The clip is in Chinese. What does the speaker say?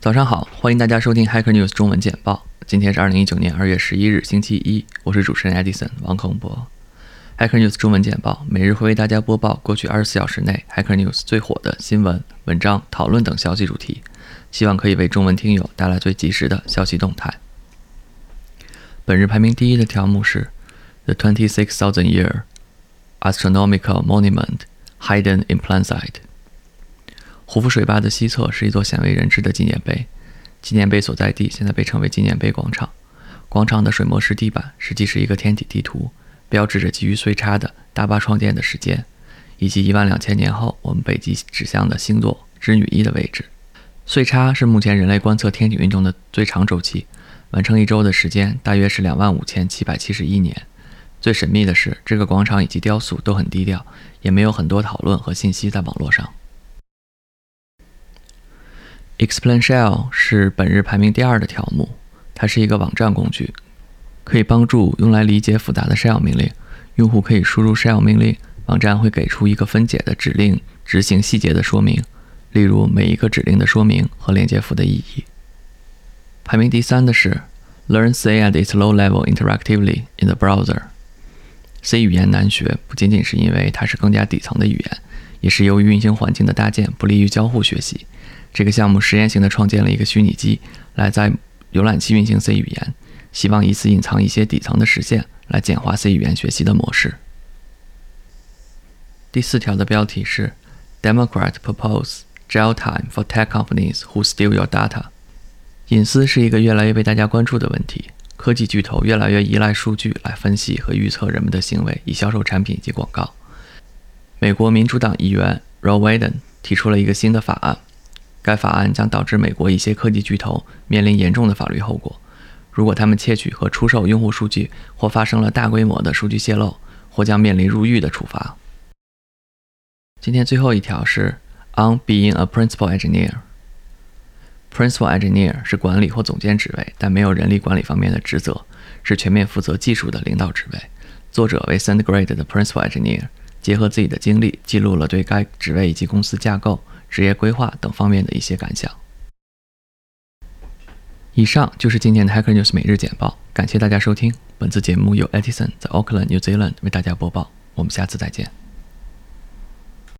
早上好，欢迎大家收听 Hacker News 中文简报。今天是二零一九年二月十一日，星期一，我是主持人 Edison 王孔博。Hacker News 中文简报每日会为大家播报过去二十四小时内 Hacker News 最火的新闻、文章、讨论等消息主题，希望可以为中文听友带来最及时的消息动态。本日排名第一的条目是 The Twenty Six Thousand Year Astronomical Monument Hidden in Plain Sight。胡夫水坝的西侧是一座鲜为人知的纪念碑，纪念碑所在地现在被称为纪念碑广场。广场的水墨石地板实际是一个天体地图，标志着基于岁差的大巴创建的时间，以及一万两千年后我们北极指向的星座织女一的位置。岁差是目前人类观测天体运动的最长周期，完成一周的时间大约是两万五千七百七十一年。最神秘的是，这个广场以及雕塑都很低调，也没有很多讨论和信息在网络上。Explain Shell 是本日排名第二的条目，它是一个网站工具，可以帮助用来理解复杂的 Shell 命令。用户可以输入 Shell 命令，网站会给出一个分解的指令执行细节的说明，例如每一个指令的说明和连接符的意义。排名第三的是 Learn C at its low level interactively in the browser。C 语言难学，不仅仅是因为它是更加底层的语言，也是由于运行环境的搭建不利于交互学习。这个项目实验性的创建了一个虚拟机，来在浏览器运行 C 语言，希望以此隐藏一些底层的实现，来简化 C 语言学习的模式。第四条的标题是 “Democrat propose jail time for tech companies who steal your data”。隐私是一个越来越被大家关注的问题，科技巨头越来越依赖数据来分析和预测人们的行为，以销售产品以及广告。美国民主党议员 Roe Biden 提出了一个新的法案。该法案将导致美国一些科技巨头面临严重的法律后果。如果他们窃取和出售用户数据，或发生了大规模的数据泄露，或将面临入狱的处罚。今天最后一条是 On being a principal engineer。Principal engineer 是管理或总监职位，但没有人力管理方面的职责，是全面负责技术的领导职位。作者为 SandGrade 的 Principal Engineer，结合自己的经历，记录了对该职位以及公司架构。职业规划等方面的一些感想。以上就是今天的 Hacker News 每日简报，感谢大家收听。本次节目由 Edison 在 Auckland New Zealand 为大家播报。我们下次再见。